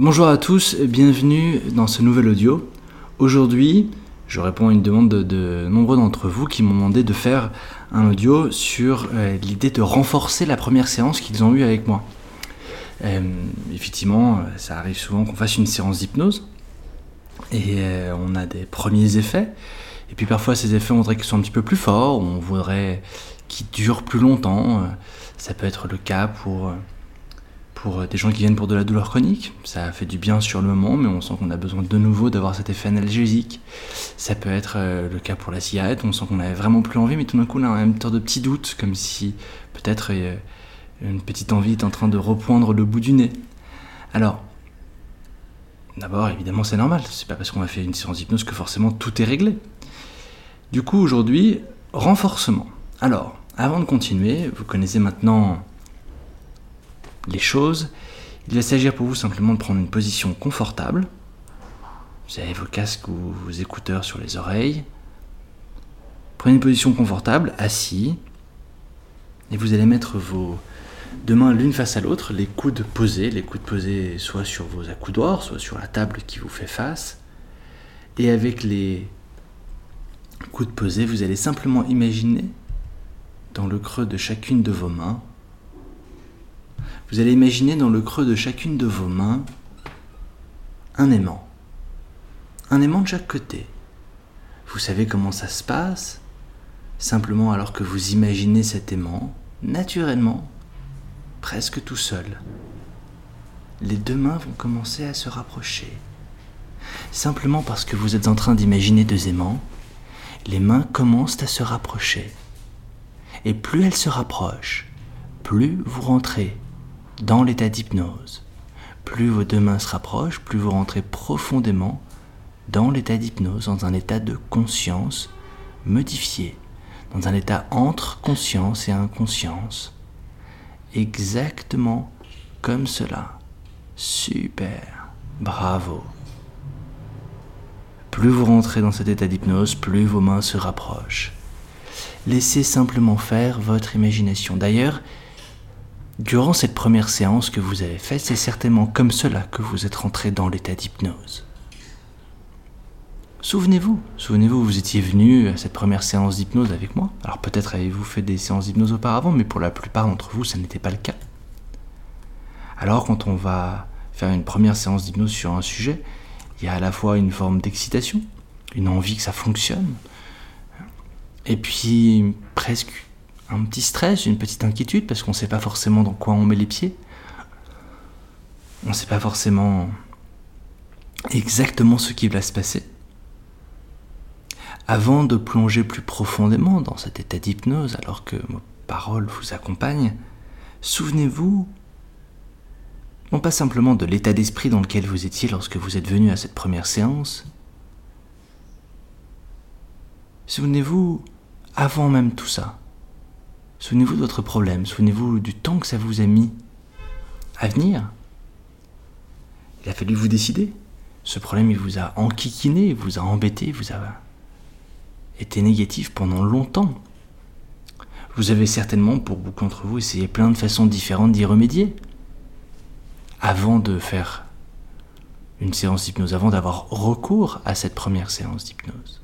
Bonjour à tous, bienvenue dans ce nouvel audio. Aujourd'hui, je réponds à une demande de, nombreux d'entre vous qui m'ont demandé de faire un audio sur euh, l'idée de renforcer la première séance qu'ils ont eue avec moi. Euh, effectivement, ça arrive souvent qu'on fasse une séance d'hypnose et euh, on a des premiers effets. Et puis parfois ces effets, on voudrait qu'ils soient un petit peu plus forts, on voudrait qu'ils durent plus longtemps. Ça peut être le cas pour pour euh, des gens qui viennent pour de la douleur chronique. Ça fait du bien sur le moment, mais on sent qu'on a besoin de nouveau d'avoir cet effet analgésique. Ça peut être euh, le cas pour la cigarette, on sent qu'on avait vraiment plus envie, mais tout d'un coup, on a une sorte de petit doute, comme si peut-être euh, une petite envie est en train de repoindre le bout du nez. Alors, d'abord, évidemment, c'est normal. C'est pas parce qu'on a fait une séance d'hypnose que forcément tout est réglé. Du coup, aujourd'hui, renforcement. Alors, avant de continuer, vous connaissez maintenant les choses, il va s'agir pour vous simplement de prendre une position confortable. Vous avez vos casques ou vos écouteurs sur les oreilles. Prenez une position confortable, assis, et vous allez mettre vos deux mains l'une face à l'autre, les coudes posés, les coudes posés soit sur vos accoudoirs, soit sur la table qui vous fait face. Et avec les coudes posés, vous allez simplement imaginer dans le creux de chacune de vos mains vous allez imaginer dans le creux de chacune de vos mains un aimant. Un aimant de chaque côté. Vous savez comment ça se passe Simplement alors que vous imaginez cet aimant, naturellement, presque tout seul. Les deux mains vont commencer à se rapprocher. Simplement parce que vous êtes en train d'imaginer deux aimants, les mains commencent à se rapprocher. Et plus elles se rapprochent, plus vous rentrez dans l'état d'hypnose. Plus vos deux mains se rapprochent, plus vous rentrez profondément dans l'état d'hypnose, dans un état de conscience modifié, dans un état entre conscience et inconscience. Exactement comme cela. Super. Bravo. Plus vous rentrez dans cet état d'hypnose, plus vos mains se rapprochent. Laissez simplement faire votre imagination. D'ailleurs, Durant cette première séance que vous avez faite, c'est certainement comme cela que vous êtes rentré dans l'état d'hypnose. Souvenez-vous, souvenez-vous, vous étiez venu à cette première séance d'hypnose avec moi. Alors peut-être avez-vous fait des séances d'hypnose auparavant, mais pour la plupart d'entre vous, ça n'était pas le cas. Alors quand on va faire une première séance d'hypnose sur un sujet, il y a à la fois une forme d'excitation, une envie que ça fonctionne, et puis presque un petit stress, une petite inquiétude, parce qu'on ne sait pas forcément dans quoi on met les pieds. On ne sait pas forcément exactement ce qui va se passer. Avant de plonger plus profondément dans cet état d'hypnose, alors que mes paroles vous accompagnent, souvenez-vous non pas simplement de l'état d'esprit dans lequel vous étiez lorsque vous êtes venu à cette première séance, souvenez-vous avant même tout ça. Souvenez-vous de votre problème, souvenez-vous du temps que ça vous a mis à venir. Il a fallu vous décider. Ce problème, il vous a enquiquiné, vous a embêté, vous a été négatif pendant longtemps. Vous avez certainement, pour beaucoup d'entre vous, essayé plein de façons différentes d'y remédier. Avant de faire une séance d'hypnose, avant d'avoir recours à cette première séance d'hypnose.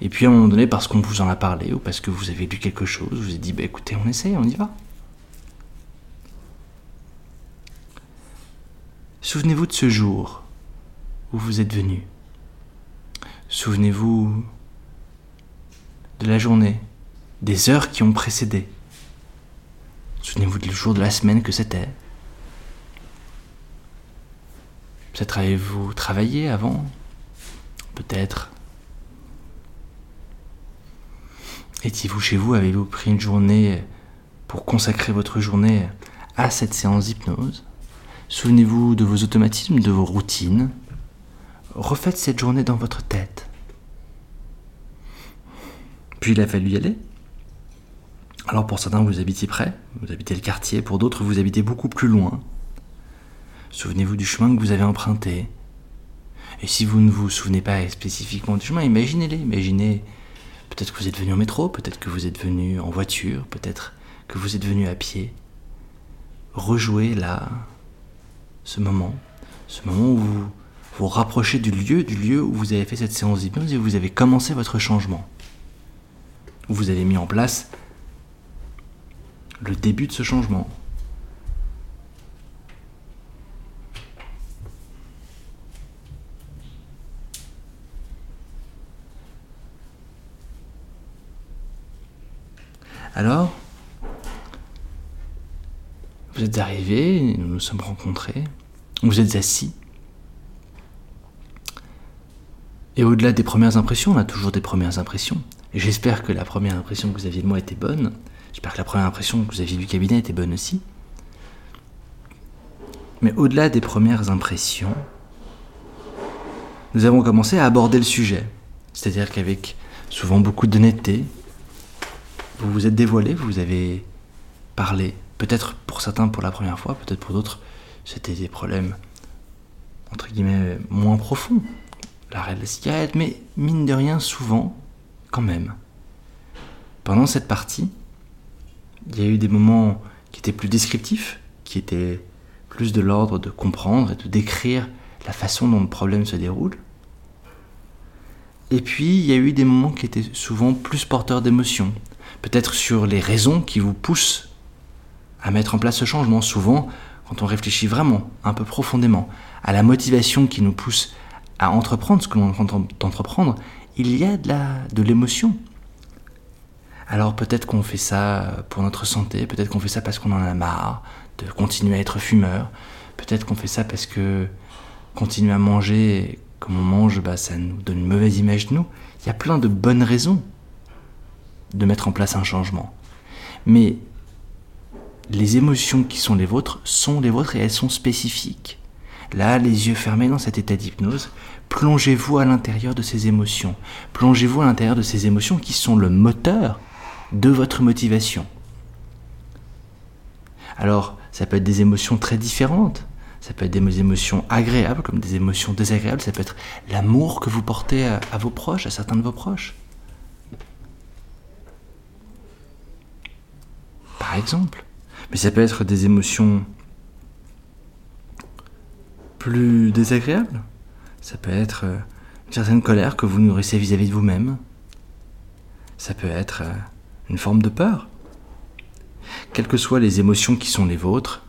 Et puis à un moment donné, parce qu'on vous en a parlé ou parce que vous avez lu quelque chose, vous avez dit bah, écoutez, on essaye, on y va. Souvenez-vous de ce jour où vous êtes venu. Souvenez-vous de la journée, des heures qui ont précédé. Souvenez-vous du jour de la semaine que c'était. Peut-être avez-vous travaillé avant? Peut-être Étiez-vous chez vous? Avez-vous pris une journée pour consacrer votre journée à cette séance d'hypnose? Souvenez-vous de vos automatismes, de vos routines? Refaites cette journée dans votre tête. Puis il a fallu y aller. Alors pour certains, vous habitez près, vous habitez le quartier, pour d'autres, vous habitez beaucoup plus loin. Souvenez-vous du chemin que vous avez emprunté. Et si vous ne vous souvenez pas spécifiquement du chemin, imaginez-les, imaginez Peut-être que vous êtes venu en métro, peut-être que vous êtes venu en voiture, peut-être que vous êtes venu à pied. Rejouez là ce moment. ce moment où vous vous rapprochez du lieu, du lieu où vous avez fait cette séance d'hypnose et où vous avez commencé votre changement. Où vous avez mis en place le début de ce changement. Alors, vous êtes arrivé, nous nous sommes rencontrés, vous êtes assis. Et au-delà des premières impressions, on a toujours des premières impressions. Et j'espère que la première impression que vous aviez de moi était bonne. J'espère que la première impression que vous aviez du cabinet était bonne aussi. Mais au-delà des premières impressions, nous avons commencé à aborder le sujet. C'est-à-dire qu'avec souvent beaucoup d'honnêteté, vous vous êtes dévoilé, vous avez parlé. Peut-être pour certains pour la première fois, peut-être pour d'autres, c'était des problèmes, entre guillemets, moins profonds. L'arrêt de la cigarette, mais mine de rien, souvent, quand même. Pendant cette partie, il y a eu des moments qui étaient plus descriptifs, qui étaient plus de l'ordre de comprendre et de décrire la façon dont le problème se déroule. Et puis, il y a eu des moments qui étaient souvent plus porteurs d'émotions, peut-être sur les raisons qui vous poussent à mettre en place ce changement. Souvent, quand on réfléchit vraiment, un peu profondément, à la motivation qui nous pousse à entreprendre ce que l'on entend d'entreprendre, il y a de, la, de l'émotion. Alors peut-être qu'on fait ça pour notre santé, peut-être qu'on fait ça parce qu'on en a marre de continuer à être fumeur, peut-être qu'on fait ça parce que continuer à manger comme on mange, bah, ça nous donne une mauvaise image de nous. Il y a plein de bonnes raisons de mettre en place un changement. Mais les émotions qui sont les vôtres sont les vôtres et elles sont spécifiques. Là, les yeux fermés dans cet état d'hypnose, plongez-vous à l'intérieur de ces émotions. Plongez-vous à l'intérieur de ces émotions qui sont le moteur de votre motivation. Alors, ça peut être des émotions très différentes. Ça peut être des émotions agréables comme des émotions désagréables. Ça peut être l'amour que vous portez à, vos proches, à certains de vos proches. par exemple. Mais ça peut être des émotions plus désagréables. Ça peut être euh, une certaine colère que vous nourrissez vis-à-vis de vous-même. Ça peut être euh, une forme de peur. Quelles que soient les émotions qui sont les vôtres,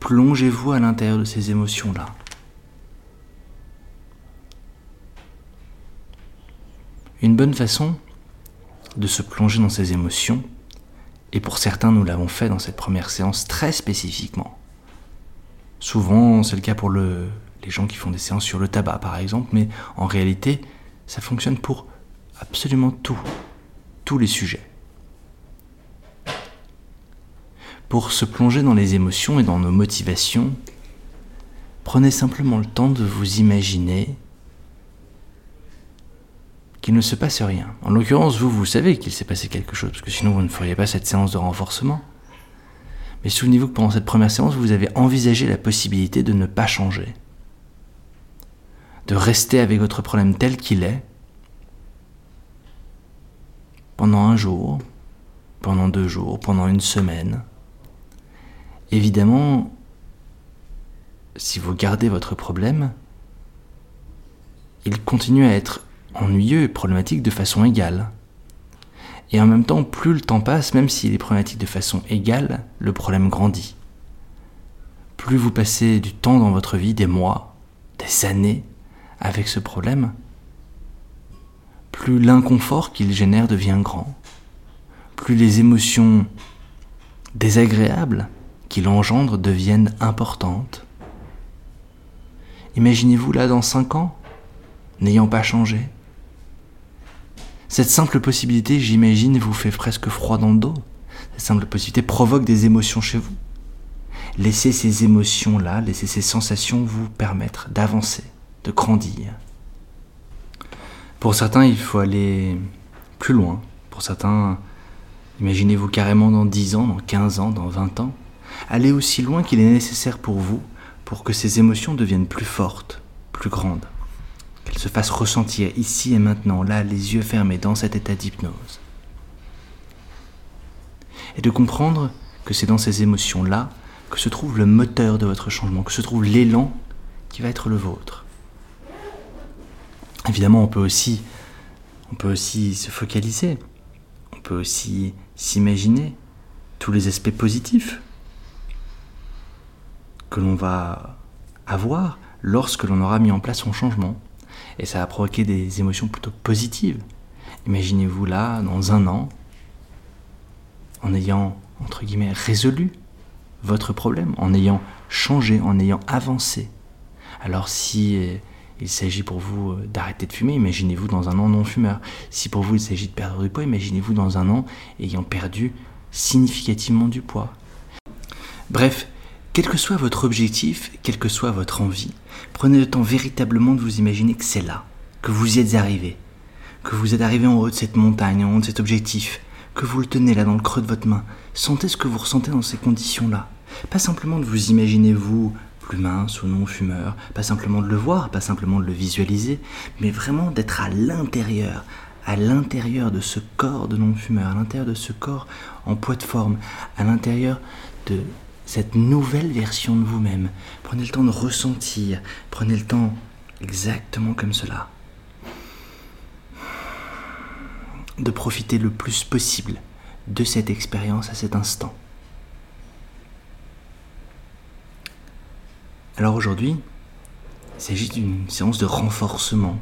plongez-vous à l'intérieur de ces émotions-là. Une bonne façon de se plonger dans ces émotions, et pour certains, nous l'avons fait dans cette première séance très spécifiquement. Souvent, c'est le cas pour le, les gens qui font des séances sur le tabac, par exemple, mais en réalité, ça fonctionne pour absolument tout, tous les sujets. Pour se plonger dans les émotions et dans nos motivations, prenez simplement le temps de vous imaginer qu'il ne se passe rien. En l'occurrence, vous, vous savez qu'il s'est passé quelque chose, parce que sinon vous ne feriez pas cette séance de renforcement. Mais souvenez-vous que pendant cette première séance, vous avez envisagé la possibilité de ne pas changer, de rester avec votre problème tel qu'il est, pendant un jour, pendant deux jours, pendant une semaine. Évidemment, si vous gardez votre problème, il continue à être ennuyeux et problématique de façon égale. Et en même temps, plus le temps passe, même s'il est problématique de façon égale, le problème grandit. Plus vous passez du temps dans votre vie, des mois, des années, avec ce problème, plus l'inconfort qu'il génère devient grand, plus les émotions désagréables qu'il engendre deviennent importantes. Imaginez-vous là dans cinq ans, n'ayant pas changé, cette simple possibilité, j'imagine, vous fait presque froid dans le dos. Cette simple possibilité provoque des émotions chez vous. Laissez ces émotions-là, laissez ces sensations vous permettre d'avancer, de grandir. Pour certains, il faut aller plus loin. Pour certains, imaginez-vous carrément dans 10 ans, dans 15 ans, dans 20 ans. Allez aussi loin qu'il est nécessaire pour vous pour que ces émotions deviennent plus fortes, plus grandes qu'elle se fasse ressentir ici et maintenant, là, les yeux fermés, dans cet état d'hypnose. Et de comprendre que c'est dans ces émotions-là que se trouve le moteur de votre changement, que se trouve l'élan qui va être le vôtre. Évidemment, on peut aussi, on peut aussi se focaliser, on peut aussi s'imaginer tous les aspects positifs que l'on va avoir lorsque l'on aura mis en place son changement. Et ça va provoquer des émotions plutôt positives. Imaginez-vous là, dans un an, en ayant, entre guillemets, résolu votre problème, en ayant changé, en ayant avancé. Alors si euh, il s'agit pour vous euh, d'arrêter de fumer, imaginez-vous dans un an non-fumeur. Si pour vous il s'agit de perdre du poids, imaginez-vous dans un an ayant perdu significativement du poids. Bref, quel que soit votre objectif, quelle que soit votre envie, prenez le temps véritablement de vous imaginer que c'est là, que vous y êtes arrivé, que vous êtes arrivé en haut de cette montagne, en haut de cet objectif, que vous le tenez là dans le creux de votre main. Sentez ce que vous ressentez dans ces conditions-là. Pas simplement de vous imaginer vous plus mince ou non fumeur, pas simplement de le voir, pas simplement de le visualiser, mais vraiment d'être à l'intérieur, à l'intérieur de ce corps de non-fumeur, à l'intérieur de ce corps en poids de forme, à l'intérieur de cette nouvelle version de vous-même. Prenez le temps de ressentir, prenez le temps exactement comme cela. De profiter le plus possible de cette expérience à cet instant. Alors aujourd'hui, il s'agit d'une séance de renforcement.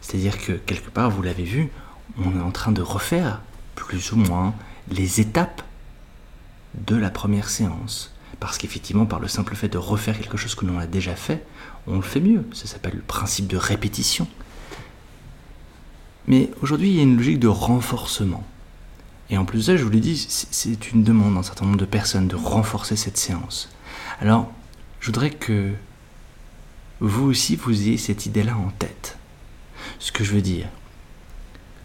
C'est-à-dire que quelque part, vous l'avez vu, on est en train de refaire plus ou moins les étapes de la première séance. Parce qu'effectivement, par le simple fait de refaire quelque chose que l'on a déjà fait, on le fait mieux. Ça s'appelle le principe de répétition. Mais aujourd'hui, il y a une logique de renforcement. Et en plus de ça, je vous l'ai dit, c'est une demande d'un certain nombre de personnes de renforcer cette séance. Alors, je voudrais que vous aussi, vous ayez cette idée-là en tête. Ce que je veux dire,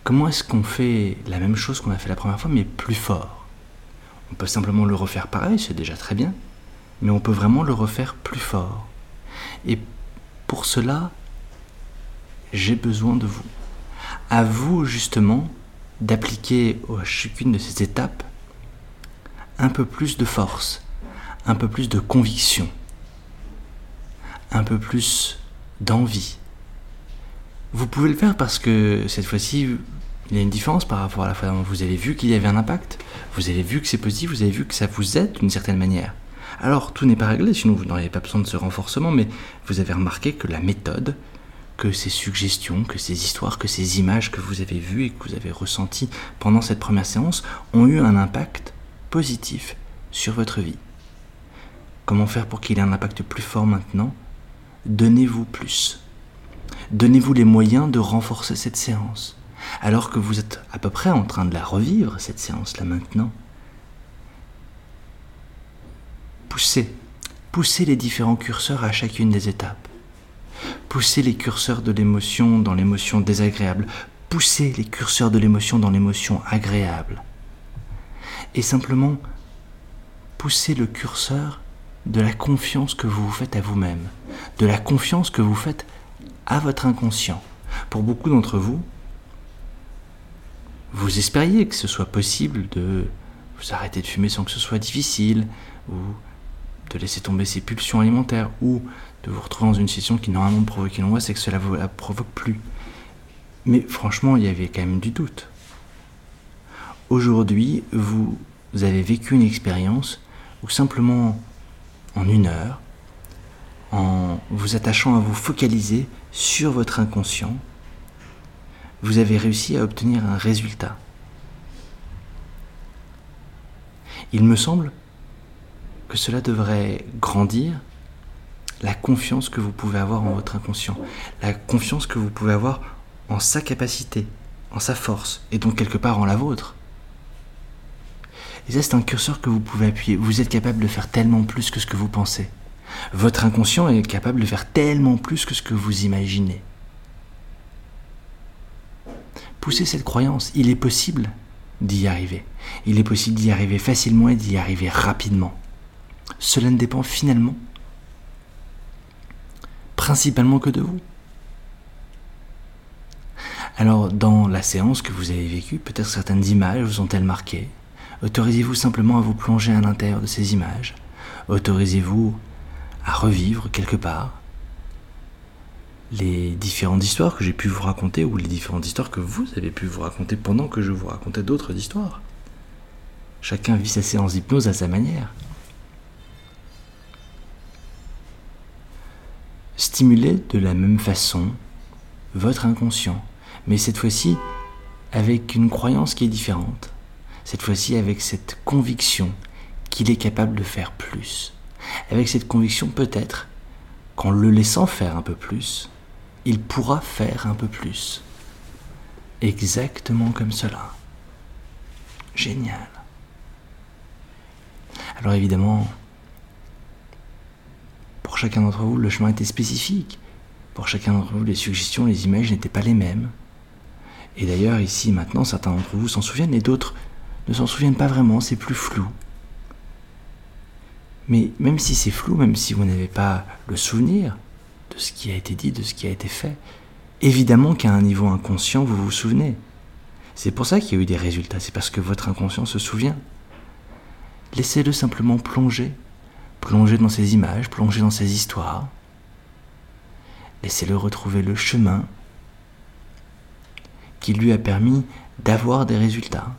comment est-ce qu'on fait la même chose qu'on a fait la première fois, mais plus fort? On peut simplement le refaire pareil, c'est déjà très bien, mais on peut vraiment le refaire plus fort. Et pour cela, j'ai besoin de vous. À vous, justement, d'appliquer à chacune de ces étapes un peu plus de force, un peu plus de conviction un peu plus d'envie. Vous pouvez le faire parce que cette fois-ci, il y a une différence par rapport à la fois vous avez vu qu'il y avait un impact, vous avez vu que c'est positif, vous avez vu que ça vous aide d'une certaine manière. Alors tout n'est pas réglé, sinon vous n'auriez pas besoin de ce renforcement, mais vous avez remarqué que la méthode, que ces suggestions, que ces histoires, que ces images que vous avez vues et que vous avez ressenties pendant cette première séance ont eu un impact positif sur votre vie. Comment faire pour qu'il ait un impact plus fort maintenant? Donnez-vous plus. Donnez-vous les moyens de renforcer cette séance. Alors que vous êtes à peu près en train de la revivre, cette séance-là maintenant. Poussez. Poussez les différents curseurs à chacune des étapes. Poussez les curseurs de l'émotion dans l'émotion désagréable. Poussez les curseurs de l'émotion dans l'émotion agréable. Et simplement, poussez le curseur de la confiance que vous vous faites à vous-même, de la confiance que vous faites à votre inconscient. Pour beaucoup d'entre vous, vous espériez que ce soit possible de vous arrêter de fumer sans que ce soit difficile, ou de laisser tomber ses pulsions alimentaires, ou de vous retrouver dans une situation qui normalement provoquait l'angoisse et que cela ne vous la provoque plus. Mais franchement, il y avait quand même du doute. Aujourd'hui, vous avez vécu une expérience où simplement en une heure, en vous attachant à vous focaliser sur votre inconscient, vous avez réussi à obtenir un résultat. Il me semble que cela devrait grandir la confiance que vous pouvez avoir en votre inconscient, la confiance que vous pouvez avoir en sa capacité, en sa force, et donc quelque part en la vôtre. Et ça, c'est un curseur que vous pouvez appuyer. Vous êtes capable de faire tellement plus que ce que vous pensez. Votre inconscient est capable de faire tellement plus que ce que vous imaginez. Poussez cette croyance. Il est possible d'y arriver. Il est possible d'y arriver facilement et d'y arriver rapidement. Cela ne dépend finalement principalement que de vous. Alors, dans la séance que vous avez vécue, peut-être certaines images vous ont-elles marqué Autorisez-vous simplement à vous plonger à l'intérieur de ces images. Autorisez-vous à revivre quelque part les différentes histoires que j'ai pu vous raconter ou les différentes histoires que vous avez pu vous raconter pendant que je vous racontais d'autres histoires. Chacun vit sa séance d'hypnose à sa manière. Stimulez de la même façon votre inconscient, mais cette fois-ci avec une croyance qui est différente. Cette fois-ci avec cette conviction qu'il est capable de faire plus. Avec cette conviction peut-être qu'en le laissant faire un peu plus, il pourra faire un peu plus. Exactement comme cela. Génial. Alors évidemment, pour chacun d'entre vous, le chemin était spécifique. Pour chacun d'entre vous, les suggestions, les images n'étaient pas les mêmes. Et d'ailleurs, ici, maintenant, certains d'entre vous s'en souviennent et d'autres ne s'en souviennent pas vraiment, c'est plus flou. Mais même si c'est flou, même si vous n'avez pas le souvenir de ce qui a été dit, de ce qui a été fait, évidemment qu'à un niveau inconscient, vous vous souvenez. C'est pour ça qu'il y a eu des résultats, c'est parce que votre inconscient se souvient. Laissez-le simplement plonger, plonger dans ces images, plonger dans ces histoires. Laissez-le retrouver le chemin qui lui a permis d'avoir des résultats.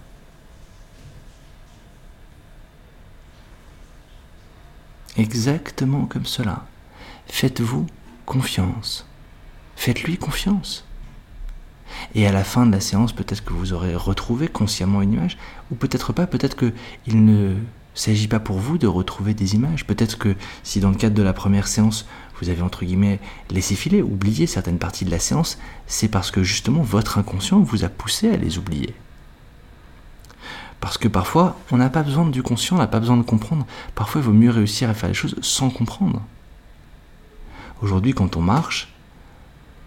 Exactement comme cela. Faites-vous confiance. Faites-lui confiance. Et à la fin de la séance, peut-être que vous aurez retrouvé consciemment une image, ou peut-être pas, peut-être qu'il ne s'agit pas pour vous de retrouver des images. Peut-être que si dans le cadre de la première séance, vous avez entre guillemets laissé filer, oublié certaines parties de la séance, c'est parce que justement votre inconscient vous a poussé à les oublier. Parce que parfois, on n'a pas besoin du conscient, on n'a pas besoin de comprendre. Parfois, il vaut mieux réussir à faire les choses sans comprendre. Aujourd'hui, quand on marche,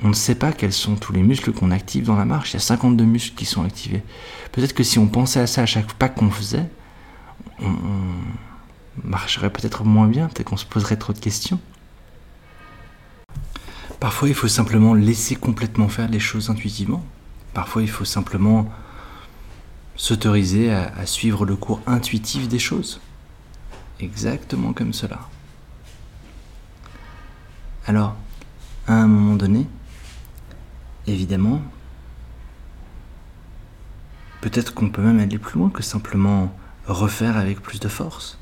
on ne sait pas quels sont tous les muscles qu'on active dans la marche. Il y a 52 muscles qui sont activés. Peut-être que si on pensait à ça à chaque pas qu'on faisait, on, marcherait peut-être moins bien, peut-être qu'on se poserait trop de questions. Parfois, il faut simplement laisser complètement faire les choses intuitivement. Parfois, il faut simplement s'autoriser à, à, suivre le cours intuitif des choses. Exactement comme cela. Alors, à un moment donné, évidemment, peut-être qu'on peut même aller plus loin que simplement refaire avec plus de force.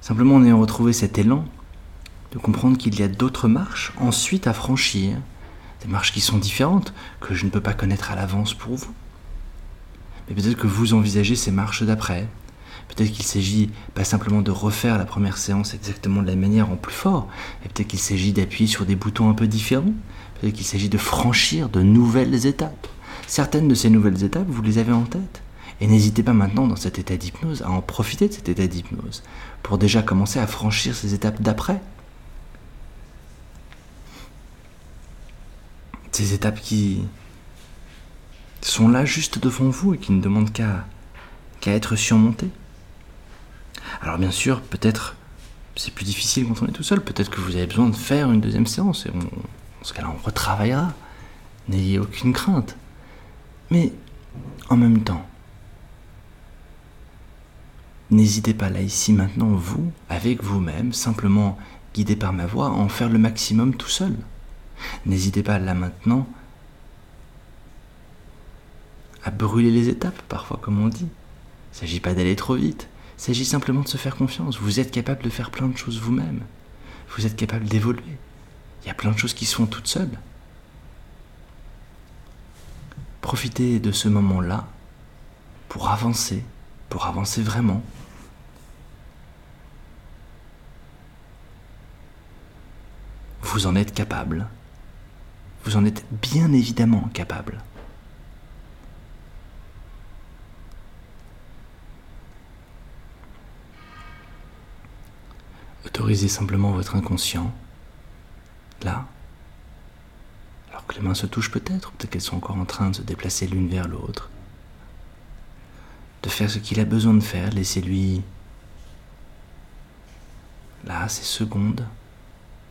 Simplement en ayant retrouvé cet élan de comprendre qu'il y a d'autres marches ensuite à franchir, des marches qui sont différentes, que je ne peux pas connaître à l'avance pour vous. Mais peut-être que vous envisagez ces marches d'après. Peut-être qu'il s'agit pas simplement de refaire la première séance exactement de la manière en plus fort, mais peut-être qu'il s'agit d'appuyer sur des boutons un peu différents. Peut-être qu'il s'agit de franchir de nouvelles étapes. Certaines de ces nouvelles étapes, vous les avez en tête. Et n'hésitez pas maintenant dans cet état d'hypnose à en profiter de cet état d'hypnose pour déjà commencer à franchir ces étapes d'après. Ces étapes qui sont là juste devant vous et qui ne demandent qu'à être surmontées. Alors bien sûr, peut-être c'est plus difficile quand on est tout seul, peut-être que vous avez besoin de faire une deuxième séance et on, dans ce cas-là on retravaillera. N'ayez aucune crainte. Mais en même temps, N'hésitez pas là, ici, maintenant, vous, avec vous-même, simplement guidé par ma voix, à en faire le maximum tout seul. N'hésitez pas là maintenant à brûler les étapes, parfois, comme on dit. Il ne s'agit pas d'aller trop vite. Il s'agit simplement de se faire confiance. Vous êtes capable de faire plein de choses vous-même. Vous êtes capable d'évoluer. Il y a plein de choses qui se font toutes seules. Profitez de ce moment-là pour avancer, pour avancer vraiment. Vous en êtes capable. Vous en êtes bien évidemment capable. Autorisez simplement votre inconscient, là, alors que les mains se touchent peut-être, peut-être qu'elles sont encore en train de se déplacer l'une vers l'autre, de faire ce qu'il a besoin de faire, laissez-lui, là, ces secondes,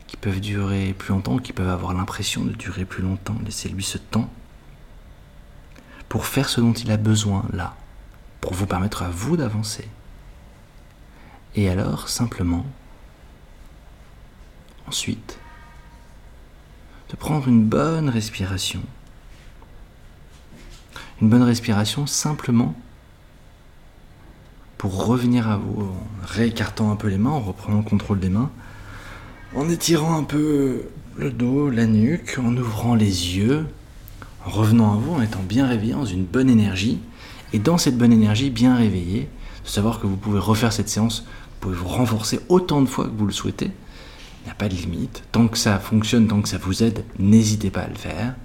qui peuvent durer plus longtemps, qui peuvent avoir l'impression de durer plus longtemps. Laissez-lui ce temps pour faire ce dont il a besoin là, pour vous permettre à vous d'avancer. Et alors, simplement, ensuite, de prendre une bonne respiration. Une bonne respiration simplement pour revenir à vous, en réécartant un peu les mains, en reprenant le contrôle des mains, en étirant un peu le dos, la nuque, en ouvrant les yeux, en revenant à vous, en étant bien réveillé, dans une bonne énergie, et dans cette bonne énergie, bien réveillé, de savoir que vous pouvez refaire cette séance, vous pouvez vous renforcer autant de fois que vous le souhaitez, n'y a pas de limite, tant que ça fonctionne, tant que ça vous aide, n'hésitez pas à le faire.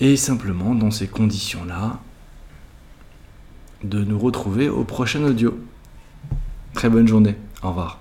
Et simplement, dans ces conditions-là, de nous retrouver au prochain audio. Très bonne journée. Au revoir.